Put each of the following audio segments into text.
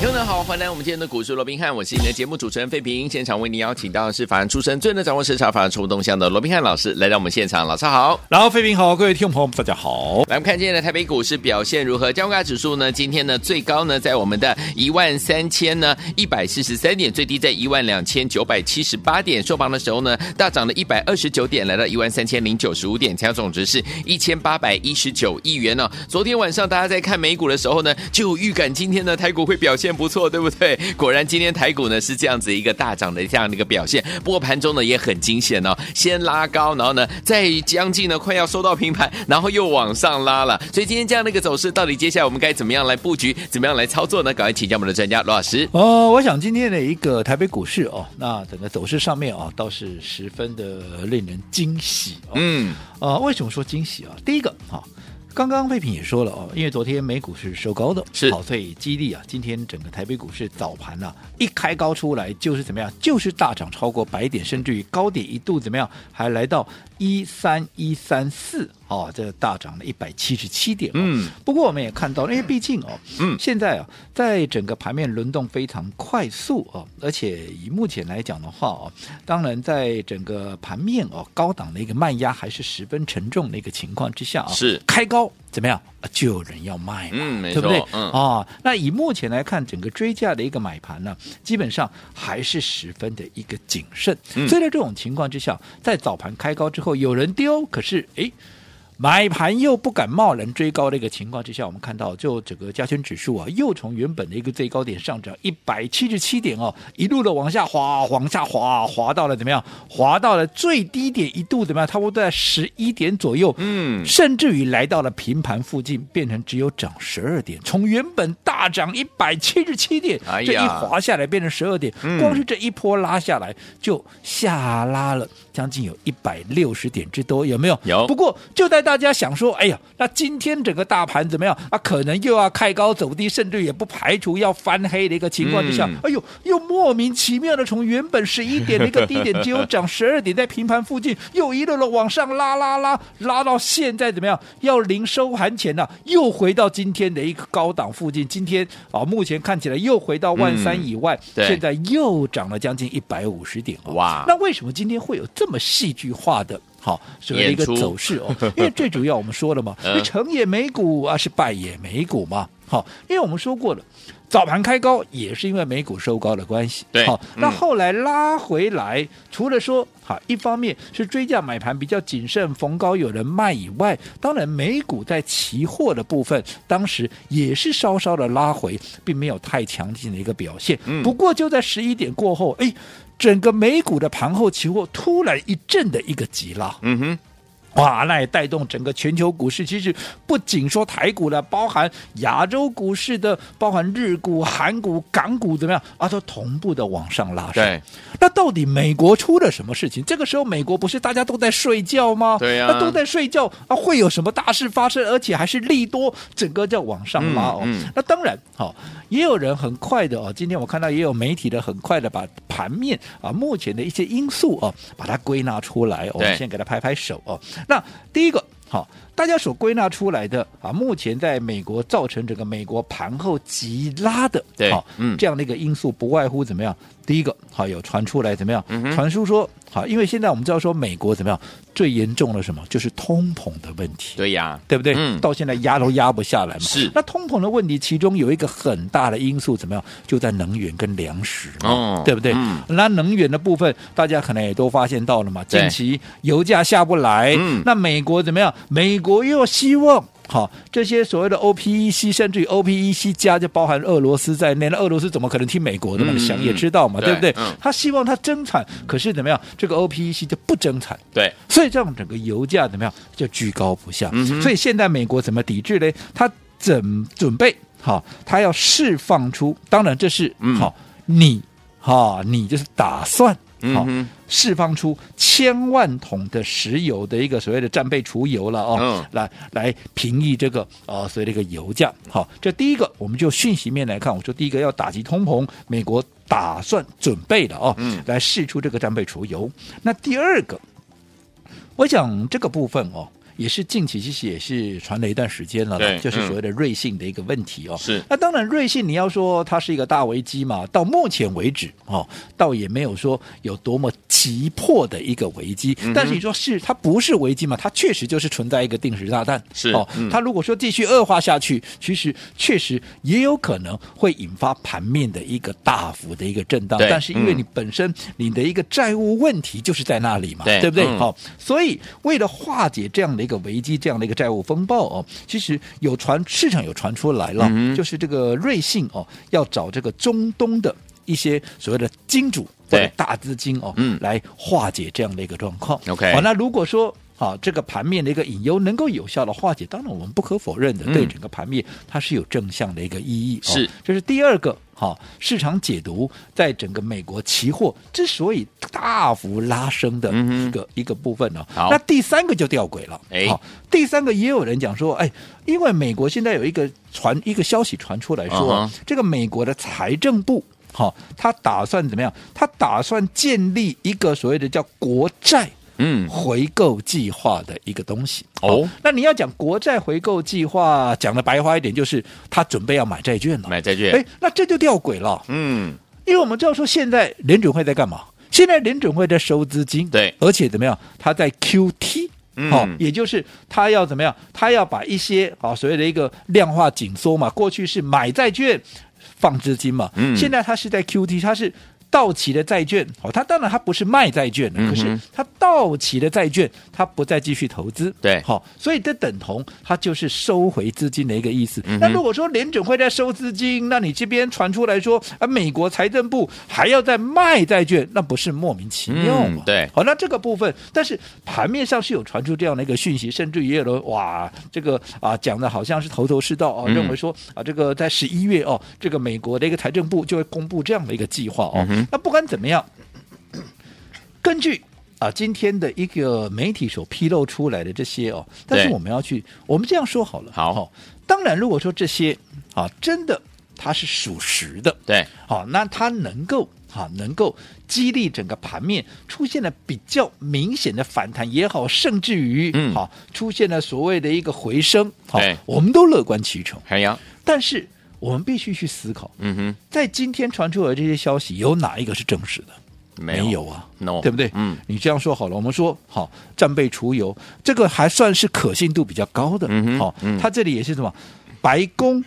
听众好，欢迎来到我们今天的股市罗宾汉，我是你的节目主持人费平。现场为您邀请到的是法案出身、最能掌握市场法案出动向的罗宾汉老师，来到我们现场。老师好，然后费平好，各位听众朋友们大家好。来，我们看今天的台北股市表现如何？加权指数呢？今天呢最高呢在我们的一万三千呢一百四十三点，最低在一万两千九百七十八点。收盘的时候呢大涨了一百二十九点，来到一万三千零九十五点，成交总值是一千八百一十九亿元呢、哦。昨天晚上大家在看美股的时候呢，就有预感今天的台股会表现不错，对不对？果然，今天台股呢是这样子一个大涨的这样的一个表现。不过盘中呢也很惊险哦，先拉高，然后呢在将近呢快要收到平盘，然后又往上拉了。所以今天这样的一个走势，到底接下来我们该怎么样来布局，怎么样来操作呢？赶快请教我们的专家罗老师。哦，我想今天的一个台北股市哦，那整个走势上面啊、哦，倒是十分的令人惊喜、哦。嗯，呃，为什么说惊喜啊？第一个啊。哦刚刚废品也说了哦，因为昨天美股是收高的，是。好，所以激励啊，今天整个台北股市早盘呢、啊、一开高出来就是怎么样，就是大涨超过百点，甚至于高点一度怎么样，还来到一三一三四哦，这大涨了一百七十七点、哦。嗯，不过我们也看到，因为毕竟哦，嗯，现在啊，在整个盘面轮动非常快速哦，而且以目前来讲的话哦，当然在整个盘面哦高档的一个卖压还是十分沉重的一个情况之下啊，是开高。怎么样？就有人要卖嘛，嗯，对不对？嗯，啊，那以目前来看，整个追价的一个买盘呢，基本上还是十分的一个谨慎。嗯，所以在这种情况之下，在早盘开高之后，有人丢，可是诶。买盘又不敢贸然追高的一个情况之下，我们看到就整个加权指数啊，又从原本的一个最高点上涨一百七十七点哦，一路的往下滑，往下滑，滑到了怎么样？滑到了最低点一度怎么样？差不多在十一点左右，嗯，甚至于来到了平盘附近，变成只有涨十二点，从原本大涨一百七十七点，这一滑下来变成十二点，光是这一波拉下来就下拉了将近有一百六十点之多，有没有？有。不过就在大家想说，哎呀，那今天整个大盘怎么样啊？可能又要开高走低，甚至也不排除要翻黑的一个情况之下，嗯、哎呦，又莫名其妙的从原本十一点的一个低点，只有涨十二点，在平盘附近又一路的往上拉拉拉，拉到现在怎么样？要临收盘前呢、啊，又回到今天的一个高档附近。今天啊，目前看起来又回到万三以外，嗯、现在又涨了将近一百五十点。哇，那为什么今天会有这么戏剧化的？好，所谓的一个走势哦，因为最主要我们说了嘛，成也美股啊，是败也美股嘛。好，因为我们说过了，早盘开高也是因为美股收高的关系。对，好，那后来拉回来，除了说好，一方面是追价买盘比较谨慎，逢高有人卖以外，当然美股在期货的部分，当时也是稍稍的拉回，并没有太强劲的一个表现。不过就在十一点过后，哎。整个美股的盘后期货突然一阵的一个急拉，嗯哼。哇，那也带动整个全球股市。其实不仅说台股的，包含亚洲股市的，包含日股、韩股、港股怎么样啊，都同步的往上拉升。对，那到底美国出了什么事情？这个时候美国不是大家都在睡觉吗？对呀、啊，那都在睡觉啊，会有什么大事发生？而且还是利多，整个在往上拉哦。嗯嗯、那当然，好、哦，也有人很快的哦。今天我看到也有媒体的很快的把盘面啊，目前的一些因素哦，把它归纳出来。我们先给他拍拍手哦。那第一个，好，大家所归纳出来的啊，目前在美国造成整个美国盘后急拉的，对，好，嗯，这样的一个因素不外乎怎么样？第一个，好，有传出来怎么样？嗯、传出说。好，因为现在我们知道说美国怎么样，最严重的什么就是通膨的问题。对呀，对不对？嗯，到现在压都压不下来嘛。是。那通膨的问题，其中有一个很大的因素怎么样？就在能源跟粮食，哦，对不对？嗯。那能源的部分，大家可能也都发现到了嘛。近期油价下不来，嗯。那美国怎么样？美国又希望。好，这些所谓的 OPEC，甚至于 OPEC 加，就包含俄罗斯在内。那俄罗斯怎么可能听美国的嘛？你想也知道嘛，嗯、对不对？嗯、他希望他增产，可是怎么样？这个 OPEC 就不增产。对，所以这样整个油价怎么样？就居高不下。嗯、所以现在美国怎么抵制呢？他怎准备？好，他要释放出，当然这是好，嗯、你哈，你就是打算好、嗯释放出千万桶的石油的一个所谓的战备储油了哦，嗯来来平抑这个呃所谓的一个油价。好，这第一个，我们就讯息面来看，我说第一个要打击通膨，美国打算准备了哦，嗯来试出这个战备储油。那第二个，我想这个部分哦。也是近期其实也是传了一段时间了，对就是所谓的瑞信的一个问题哦。是那当然，瑞信你要说它是一个大危机嘛，到目前为止哦，倒也没有说有多么急迫的一个危机。嗯、但是你说是它不是危机嘛？它确实就是存在一个定时炸弹。是哦，嗯、它如果说继续恶化下去，其实确实也有可能会引发盘面的一个大幅的一个震荡。对但是因为你嗯本身你的一个债务问题就是在那里嘛，对对不对？嗯好、所以为了化解这样的一个危机，这样的一个债务风暴哦，其实有传市场有传出来了，嗯就是这个瑞信哦要找这个中东的一些所谓的金主或对。者大资金哦，嗯。来化解这样的一个状况。OK 好，那如果说好，这个盘面的一个隐忧能够有效的化解，当然我们不可否认的，嗯对整个盘面它是有正向的一个意义。是哦，这是第二个。好，市场解读在整个美国期货之所以大幅拉升的一个、嗯一个部分呢、好那第三个就吊诡了。哎好，第三个也有人讲说，哎，因为美国现在有一个传一个消息传出来说嗯这个美国的财政部。好，他打算怎么样？他打算建立一个所谓的叫国债嗯，回购计划的一个东西。哦，那你要讲国债回购计划，讲的白话一点，就是他准备要买债券了。买债券，哎，那这就吊诡了。嗯，因为我们知道说，现在联准会在干嘛？现在联准会在收资金，对而且怎么样？他在 QT，嗯好、也就是他要怎么样？他要把一些啊所谓的一个量化紧缩嘛，过去是买债券放资金嘛，嗯现在他是在 QT，他是。到期的债券，哦，他当然他不是卖债券的，嗯可是他到期的债券，他不再继续投资，对好、所以这等同他就是收回资金的一个意思。嗯那如果说联准会在收资金，那你这边传出来说啊，美国财政部还要再卖债券，那不是莫名其妙吗？嗯对好，那这个部分，但是盘面上是有传出这样的一个讯息，甚至也有人哇，这个啊讲的好像是头头是道啊，嗯认为说啊，这个在十一月哦，这个美国的一个财政部就会公布这样的一个计划哦。嗯。那不管怎么样，根据啊今天的一个媒体所披露出来的这些哦，但是我们要去，我们这样说好了，好。哦当然如果说这些啊真的它是属实的，对，好，那它能够啊、能够激励整个盘面出现了比较明显的反弹也好，甚至于嗯。好、出现了所谓的一个回升，好对，我们都乐观其成。海洋，但是我们必须去思考，嗯哼，在今天传出来的这些消息，有哪一个是证实的？没有，没有啊 no 对不对？嗯，你这样说好了，我们说好战备除油，这个还算是可信度比较高的。嗯哼好、嗯它这里也是什么？白宫，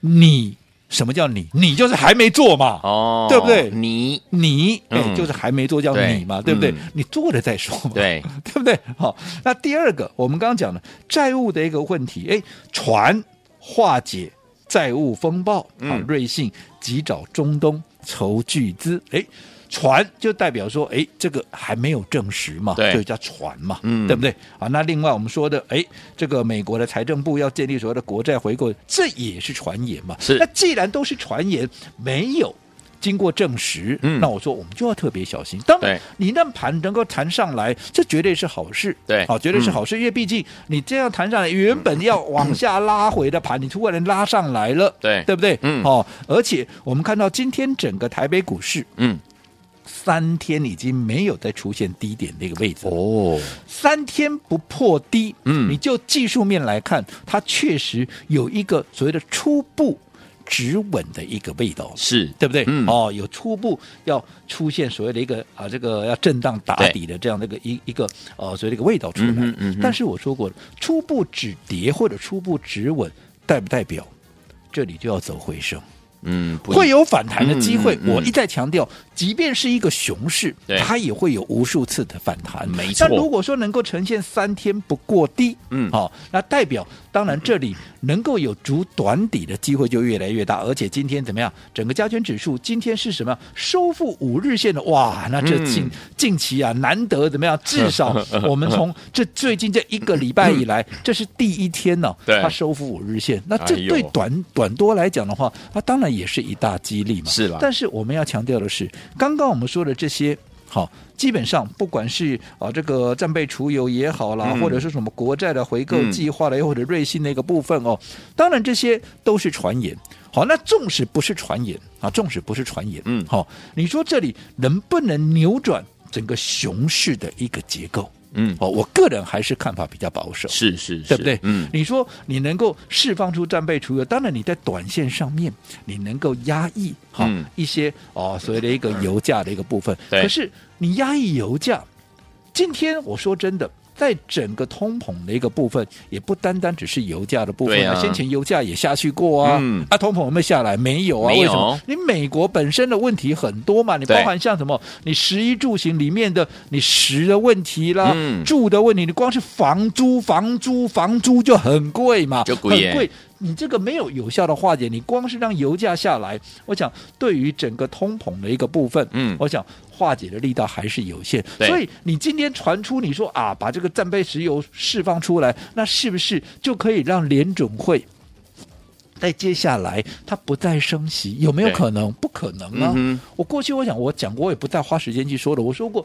你什么叫你？你就是还没做嘛。哦，对不对你你哎、嗯就是还没做叫你嘛，对不对？嗯你做了再说嘛，对 对不对？好，那第二个，我们刚刚讲的债务的一个问题，哎，船化解债务风暴，啊嗯，瑞信急找中东筹巨资，哎。船就代表说，哎，这个还没有证实嘛，对就叫船嘛，嗯对不对？啊，那另外我们说的，哎，这个美国的财政部要建立所谓的国债回购，这也是传言嘛。是那既然都是传言，没有经过证实，嗯。那我说我们就要特别小心。当然对，你那盘能够弹上来，这绝对是好事，对。好，绝对是好事，因为毕竟你这样弹上来，原本要往下拉回的盘，你突然拉上来了，对。对不对？嗯。哦，而且我们看到今天整个台北股市嗯，三天已经没有再出现低点那个位置，哦，三天不破低，嗯。你就技术面来看，它确实有一个所谓的初步止稳的一个味道。是，对不对？嗯哦，有初步要出现所谓的一个啊，这个要震荡打底的这样的一个一一个呃，所谓的一个味道出来。嗯嗯但是我说过了，初步止跌或者初步止稳，代不代表这里就要走回升？嗯，不会有反弹的机会。我一再强调，即便是一个熊市，它也会有无数次的反弹。没错那如果说能够呈现三天不过低，嗯好、那代表当然这里能够有筑短底的机会就越来越大。而且今天怎么样？整个加权指数今天是什么样？收复五日线的哇！那这近、嗯近期啊，难得怎么样？至少 我们从这最近这一个礼拜以来，这是第一天呢、对它收复五日线。那这对短、短多来讲的话，它当然也是一大激励嘛。是啦但是我们要强调的是，刚刚我们说的这些好，基本上不管是啊这个战备储油也好啦，嗯、或者是什么国债的回购计划了，又、嗯、或者瑞信那个部分哦，当然这些都是传言。好，那纵使不是传言啊，纵使不是传言，嗯，好，你说这里能不能扭转整个熊市的一个结构？嗯，哦，我个人还是看法比较保守，是是，是，对不对？嗯，你说你能够释放出战备储油，当然你在短线上面你能够压抑哈、嗯、一些哦所谓的一个油价的一个部分，对。可是你压抑油价，今天我说真的。在整个通膨的一个部分，也不单单只是油价的部分啊。先前油价也下去过啊，嗯、啊，通膨有没有下来？没有啊。为什么？你美国本身的问题很多嘛，你包含像什么？你食衣住行里面的你食的问题啦，嗯、住的问题，你光是房租、房租、房租就很贵嘛，就贵很贵。你这个没有有效的化解，你光是让油价下来，我想对于整个通膨的一个部分，嗯，我想化解的力道还是有限。所以你今天传出你说啊，把这个战备石油释放出来，那是不是就可以让联准会在接下来它不再升息？有没有可能？不可能啊！嗯、我过去我想我讲过，我也不再花时间去说了。我说过，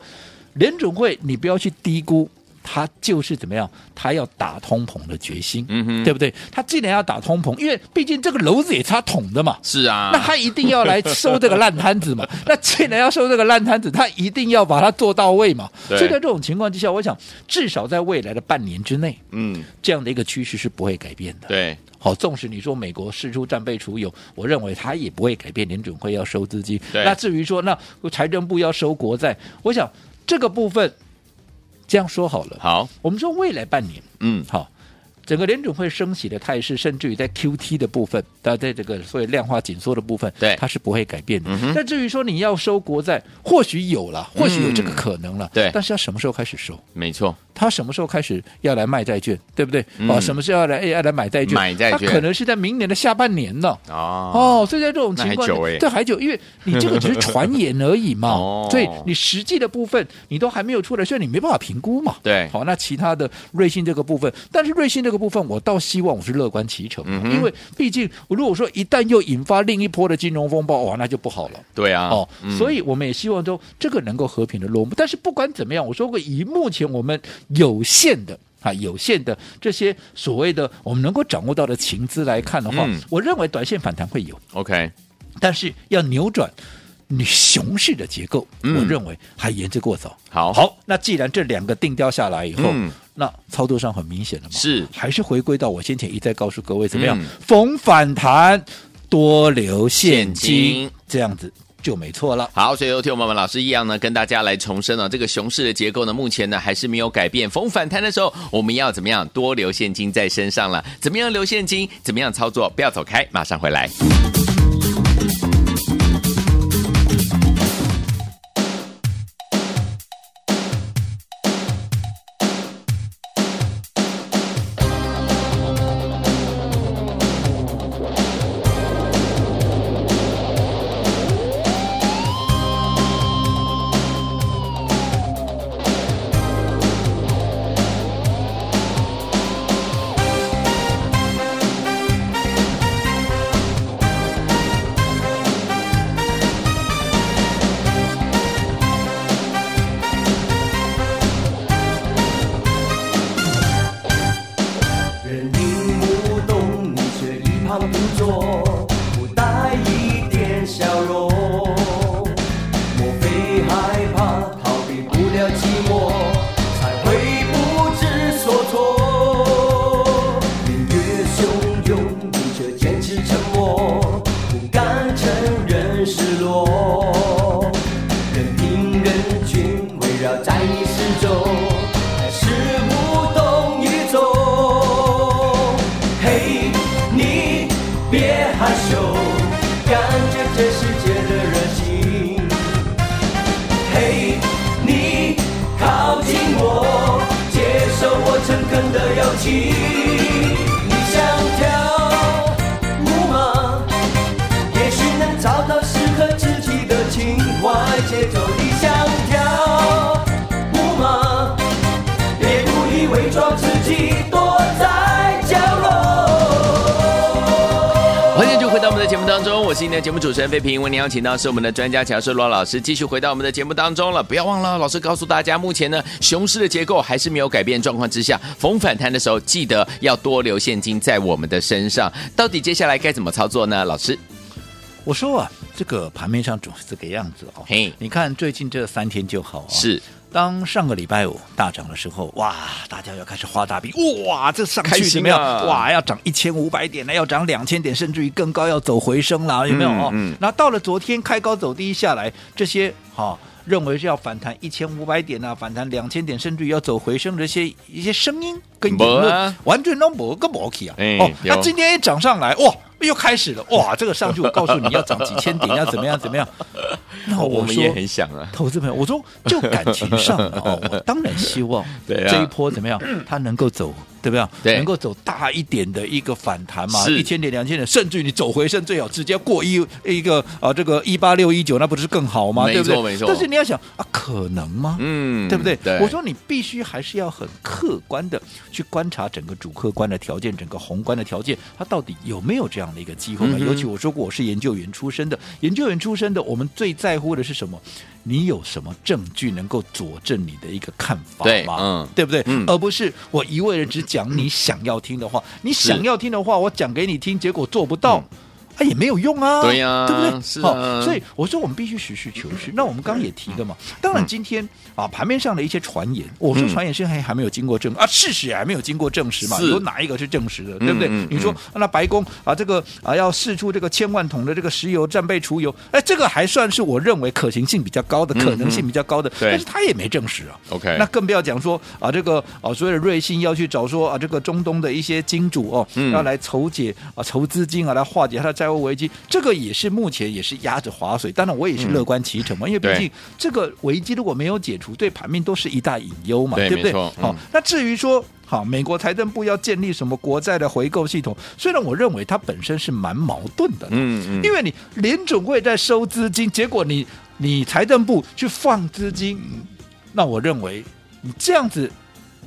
联准会你不要去低估。他就是怎么样？他要打通膨的决心，嗯哼，对不对？他既然要打通膨，因为毕竟这个篓子也是他捅的嘛，是啊，那他一定要来收这个烂摊子嘛。那既然要收这个烂摊子，他一定要把它做到位嘛。所以在这种情况之下，我想至少在未来的半年之内，嗯，这样的一个趋势是不会改变的。对，好，纵使你说美国释出战备储油，我认为他也不会改变联准会要收资金。对那至于说那财政部要收国债，我想这个部分。这样说好了，好，我们说未来半年，嗯，好。整个联准会升息的态势，甚至于在 QT 的部分，它在这个所谓量化紧缩的部分，对，它是不会改变的。但至于说你要收国债，或许有了，或许有这个可能了，嗯、对。但是要什么时候开始收？没错，他什么时候开始要来卖债券，对不对？嗯、哦，什么时候要来要来买债券？买债券，他可能是在明年的下半年呢。哦哦，所以在这种情况，这对还久，因为你这个只是传言而已嘛，哦、所以你实际的部分你都还没有出来，所以你没办法评估嘛。对，好，那其他的瑞信这个部分，但是瑞信这个部分，我倒希望我是乐观其成，嗯、因为毕竟如果说一旦又引发另一波的金融风暴，哇，那就不好了。对啊，哦，嗯、所以我们也希望说这个能够和平的落幕。但是不管怎么样，我说过，以目前我们有限的啊有限的这些所谓的我们能够掌握到的情资来看的话，嗯、我认为短线反弹会有。OK，但是要扭转你熊市的结构，嗯、我认为还言之过早。好，好，那既然这两个定调下来以后。嗯那操作上很明显了嘛？是，还是回归到我先前一再告诉各位，怎么样？嗯、逢反弹多留现金这样子就没错了。好，所以又听我们老师一样呢，跟大家来重申了、这个熊市的结构呢，目前呢还是没有改变。逢反弹的时候，我们要怎么样？多留现金在身上了？怎么样留现金？怎么样操作？不要走开，马上回来。起躲在角落。欢迎就回到我们的节目当中，我是你的节目主持人费平，为您邀请到是我们的专家乔世罗老师，继续回到我们的节目当中了。不要忘了，老师告诉大家，目前呢熊市的结构还是没有改变状况之下，逢反弹的时候记得要多留现金在我们的身上。到底接下来该怎么操作呢？老师，我说啊，这个盘面上总是这个样子哦。嘿，你看最近这三天就好、是当上个礼拜五大涨的时候，哇，大家要开始画大饼，哇，这上去怎么样？啊、哇，要涨一千五百点了，要涨两千点，甚至于更高，要走回升了，有没有？哦、嗯，那、嗯、到了昨天开高走低下来，这些哈、哦、认为是要反弹一千五百点啊，反弹两千点，甚至于要走回升的这些一些声音跟言论，啊、完全都没个默契啊。哎、哦，那今天一涨上来，哇！又开始了 哇！这个上去，我告诉你要涨几千点，要怎么样怎么样？那我，我们也很想啊，投资朋友，我说就感情上 哦，我当然希望这一波怎么样，它能够走。对不对？对，能够走大一点的一个反弹嘛，一千点、两千点，甚至于你走回升，最好直接过一一个啊，这个一八六一九，那不是更好吗？对不对？没错。但是你要想啊，可能吗？嗯，对不对？对。我说你必须还是要很客观的去观察整个主客观的条件，整个宏观的条件，它到底有没有这样的一个机会嘛？嗯、尤其我说过，我是研究员出身的，研究员出身的，我们最在乎的是什么？你有什么证据能够佐证你的一个看法吗？对，嗯，对不对？嗯，而不是我一味的只讲你想要听的话。你想要听的话，我讲给你听，结果做不到。嗯它也没有用啊，对呀、啊，对不对？是啊，所以我说我们必须实事求是。那我们刚刚也提了嘛，当然今天啊盘面上的一些传言，我说传言现在还还没有经过证啊，事实也还没有经过证实嘛，有哪一个是证实的，对不对？你说那白宫啊这个啊要试出这个千万桶的这个石油战备储油，哎，这个还算是我认为可行性比较高的，可能性比较高的，但是他也没证实啊。OK，那更不要讲说啊这个啊所谓的瑞信要去找说啊这个中东的一些金主哦，要来筹解啊筹资金啊来化解他的债危机，这个也是目前也是压着划水。当然，我也是乐观其成嘛，因为毕竟这个危机如果没有解除，对盘面都是一大隐忧嘛，对，不对？好、那至于说，好，美国财政部要建立什么国债的回购系统，虽然我认为它本身是蛮矛盾的，嗯嗯，因为你联准会在收资金，结果你你财政部去放资金，那我认为你这样子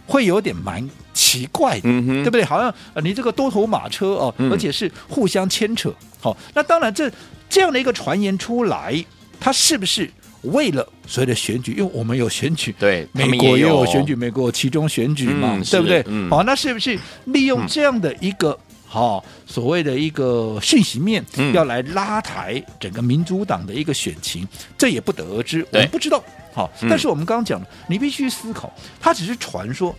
会有点蛮。奇怪的，嗯、对不对？好像呃，你这个多头马车哦，嗯、而且是互相牵扯。好、哦，那当然这这样的一个传言出来，它是不是为了所谓的选举？因为我们有选举，对，美国也有选举，美国有期中选举嘛，嗯、对不对？好、嗯哦，那是不是利用这样的一个好、哦、所谓的一个讯息面，嗯、要来拉抬整个民主党的一个选情？这也不得而知，对我们不知道。好、但是我们刚刚讲了，你必须思考，它只是传说。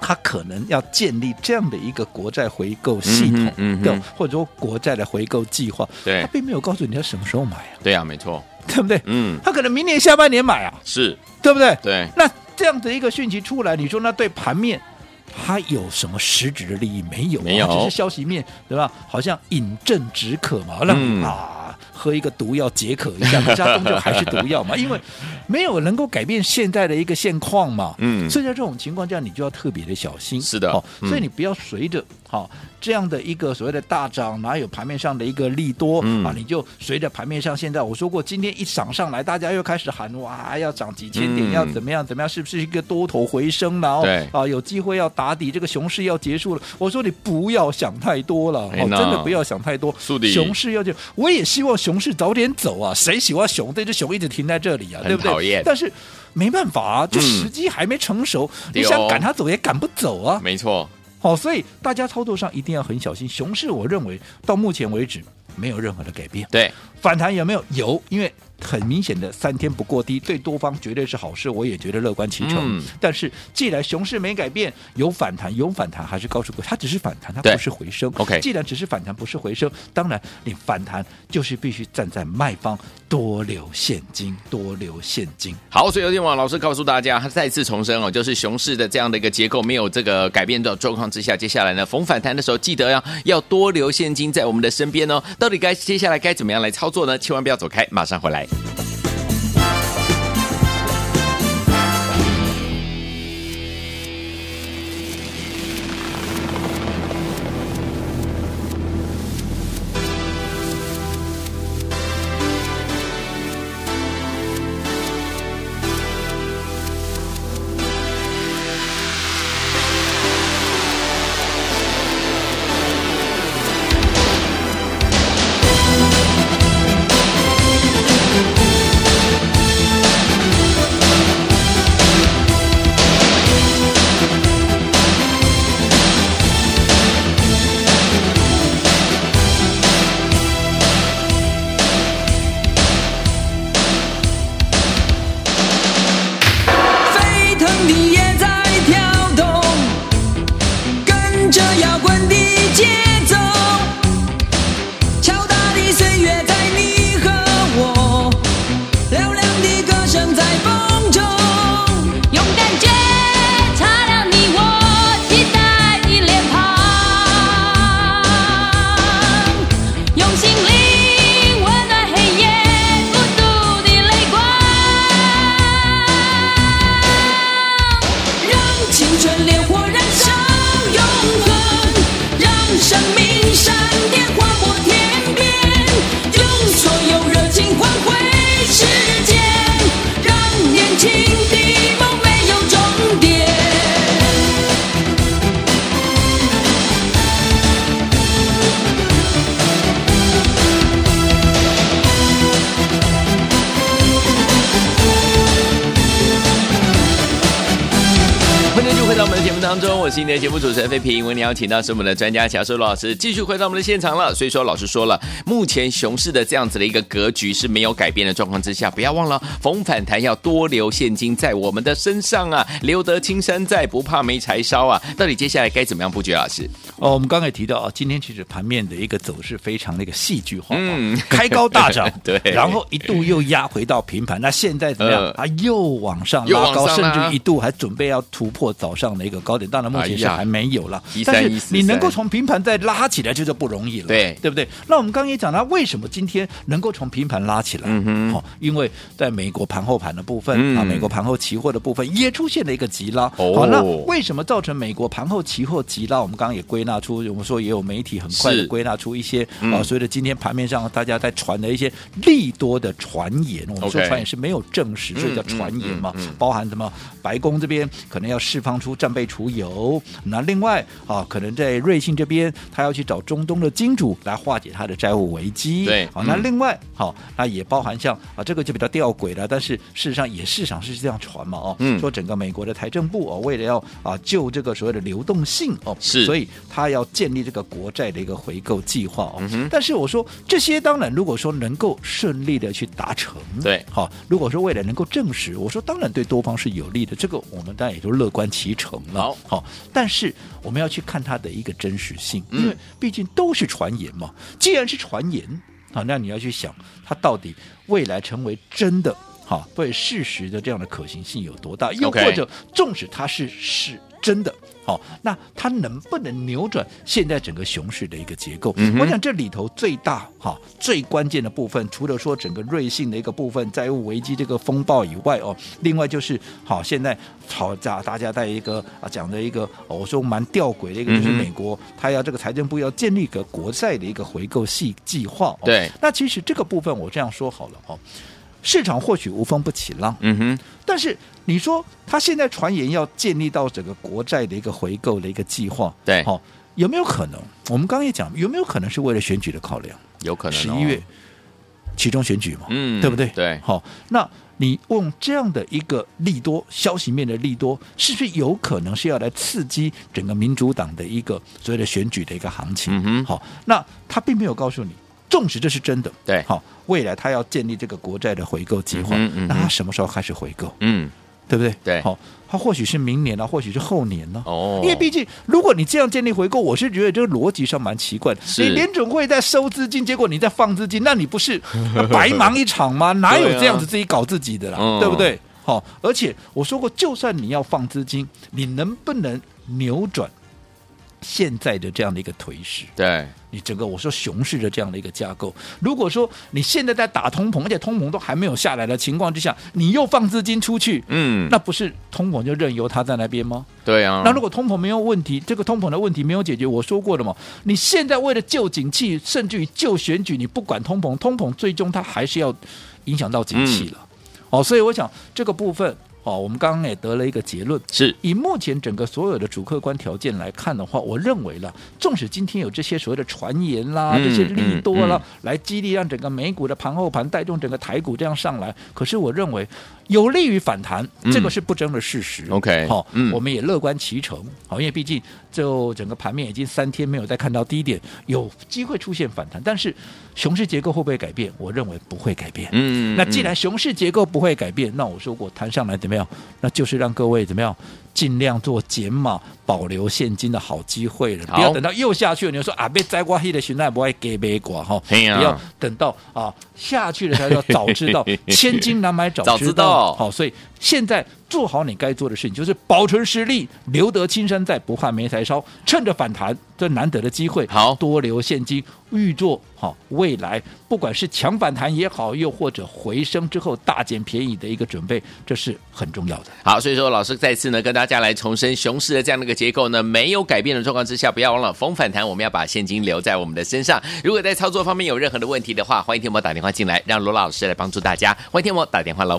他可能要建立这样的一个国债回购系统，的、嗯嗯、或者说国债的回购计划，对他并没有告诉你要什么时候买啊？对啊，没错，对不对？嗯，他可能明年下半年买啊，是对不对？对，那这样的一个讯息出来，你说那对盘面，它有什么实质的利益？没有，没有，只是消息面对吧？好像饮鸩止渴嘛，那、嗯、啊。喝一个毒药解渴一下，可是它终究还是毒药嘛，因为没有能够改变现在的一个现况嘛。嗯，所以在这种情况下，你就要特别的小心。是的，哦，所以你不要随着好这样的一个所谓的大涨，哪有盘面上的一个利多啊？你就随着盘面上现在我说过，今天一涨上来，大家又开始喊哇，要涨几千点，要怎么样怎么样？是不是一个多头回升？然后啊，有机会要打底，这个熊市要结束了。我说你不要想太多了，哦，真的不要想太多。熊市要就，我也希望。熊市早点走啊！谁喜欢熊？这只熊一直停在这里啊，对不对？但是没办法啊，就时机还没成熟，嗯、你想赶它走也赶不走啊。没错，好，所以大家操作上一定要很小心。熊市，我认为到目前为止没有任何的改变。对，反弹有没有？有，因为。很明显的三天不过低，对多方绝对是好事，我也觉得乐观其成。嗯、但是既然熊市没改变，有反弹，有反弹，还是告诉各位，它只是反弹，它不是回升。OK，既然只是反弹，不是回升，当然你反弹就是必须站在卖方，多留现金，多留现金。好，所以有天王老师告诉大家，他再次重申哦，就是熊市的这样的一个结构没有这个改变的状况之下，接下来呢，逢反弹的时候，记得要要多留现金在我们的身边哦。到底该接下来该怎么样来操作呢？千万不要走开，马上回来。当中，我是你的节目主持人费平。为你邀请到是我们的专家乔硕罗老师，继续回到我们的现场了。所以说，老师说了，目前熊市的这样子的一个格局是没有改变的状况之下，不要忘了逢反弹要多留现金在我们的身上啊，留得青山在，不怕没柴烧啊。到底接下来该怎么样布局？老师？哦，我们刚才提到啊，今天其实盘面的一个走势非常的一个戏剧化，嗯，开高大涨，对，然后一度又压回到平盘，那现在怎么样？呃、啊，又往上拉高，甚至一度还准备要突破早上的一个高点，当然目前是还没有了。哎、但是你能够从平盘再拉起来，就是不容易了，对对不对？那我们刚刚也讲了，为什么今天能够从平盘拉起来？嗯哼，好、哦，因为在美国盘后盘的部分、嗯、啊，美国盘后期货的部分也出现了一个急拉。哦，好，那为什么造成美国盘后期货急拉？我们刚刚也归纳出，我们说也有媒体很快的归纳出一些啊，所以的今天盘面上大家在传的一些利多的传言，我们说传言是没有证实，所以叫传言嘛，包含什么？白宫这边可能要释放出战备储油，那另外啊，可能在瑞信这边，他要去找中东的金主来化解他的债务危机。对，好，那另外好，那也包含像啊，这个就比较吊诡了，但是事实上也市场是这样传嘛，哦，嗯，说整个美国的财政部哦，为了要啊救这个所谓的流动性哦，是，所以他要建立这个国债的一个回购计划哦。嗯、但是我说这些当然，如果说能够顺利的去达成，对，好，如果说未来能够证实，我说当然对多方是有利的。这个我们当然也就乐观其成了。好，好，但是我们要去看它的一个真实性，因为毕竟都是传言嘛。既然是传言，啊，那你要去想它到底未来成为真的，好，对事实的这样的可行性有多大？又或者，纵使它是是真的。好，那它能不能扭转现在整个熊市的一个结构？嗯、我想这里头最大哈最关键的部分，除了说整个瑞信的一个部分债务危机这个风暴以外哦，另外就是好现在吵架大家在一个啊讲的一个我说蛮吊诡的一个，就是美国他要这个财政部要建立一个国债的一个回购系计划。哦、对，那其实这个部分我这样说好了哦。市场或许无风不起浪，嗯哼，但是你说他现在传言要建立到整个国债的一个回购的一个计划，对，好、哦、有没有可能？我们刚刚也讲，有没有可能是为了选举的考量？有可能、哦，十一月其中选举嘛，嗯，对不对？对，好、哦，那你用这样的一个利多消息面的利多，是不是有可能是要来刺激整个民主党的一个所谓的选举的一个行情？嗯哼，好、哦，那他并没有告诉你。纵使这是真的，对，好，未来他要建立这个国债的回购计划，嗯嗯、那他什么时候开始回购？嗯，对不对？对，好，他或许是明年啊，或许是后年呢、啊。哦，因为毕竟，如果你这样建立回购，我是觉得这个逻辑上蛮奇怪的。是你联准会在收资金，结果你在放资金，那你不是 白忙一场吗？哪有这样子自己搞自己的啦？对，啊、对不对？好，而且我说过，就算你要放资金，你能不能扭转？现在的这样的一个颓势，对你整个我说熊市的这样的一个架构，如果说你现在在打通膨，而且通膨都还没有下来的情况之下，你又放资金出去，嗯，那不是通膨就任由它在那边吗？对啊。那如果通膨没有问题，这个通膨的问题没有解决，我说过了嘛，你现在为了救景气，甚至于救选举，你不管通膨，通膨最终它还是要影响到景气了。嗯、哦，所以我想这个部分。哦，我们刚刚也得了一个结论，是。以目前整个所有的主客观条件来看的话，我认为了，纵使今天有这些所谓的传言啦、嗯、这些利多啦，嗯嗯、来激励让整个美股的盘后盘带动整个台股这样上来，可是我认为有利于反弹，嗯、这个是不争的事实。OK，好，我们也乐观其成。好，因为毕竟就整个盘面已经三天没有再看到低点，有机会出现反弹，但是熊市结构会不会改变？我认为不会改变。嗯，那既然熊市结构不会改变，那我说过谈上来怎么样？那就是让各位怎么样？尽量做减码，保留现金的好机会了。不要等到又下去了，你就说啊，被摘瓜黑的熊那不会给别挂哈。不要等到啊下去了才要早知道，千金难买早知道。知道好，所以现在做好你该做的事情，就是保存实力，留得青山在，不怕没柴烧。趁着反弹这难得的机会，好多留现金，预做好未来，不管是强反弹也好，又或者回升之后大捡便宜的一个准备，这是很重要的。好，所以说老师再次呢跟大家。来重申熊市的这样的一个结构呢，没有改变的状况之下，不要忘了逢反弹，我们要把现金留在我们的身上。如果在操作方面有任何的问题的话，欢迎听我打电话进来，让罗老师来帮助大家。欢迎听我打电话喽。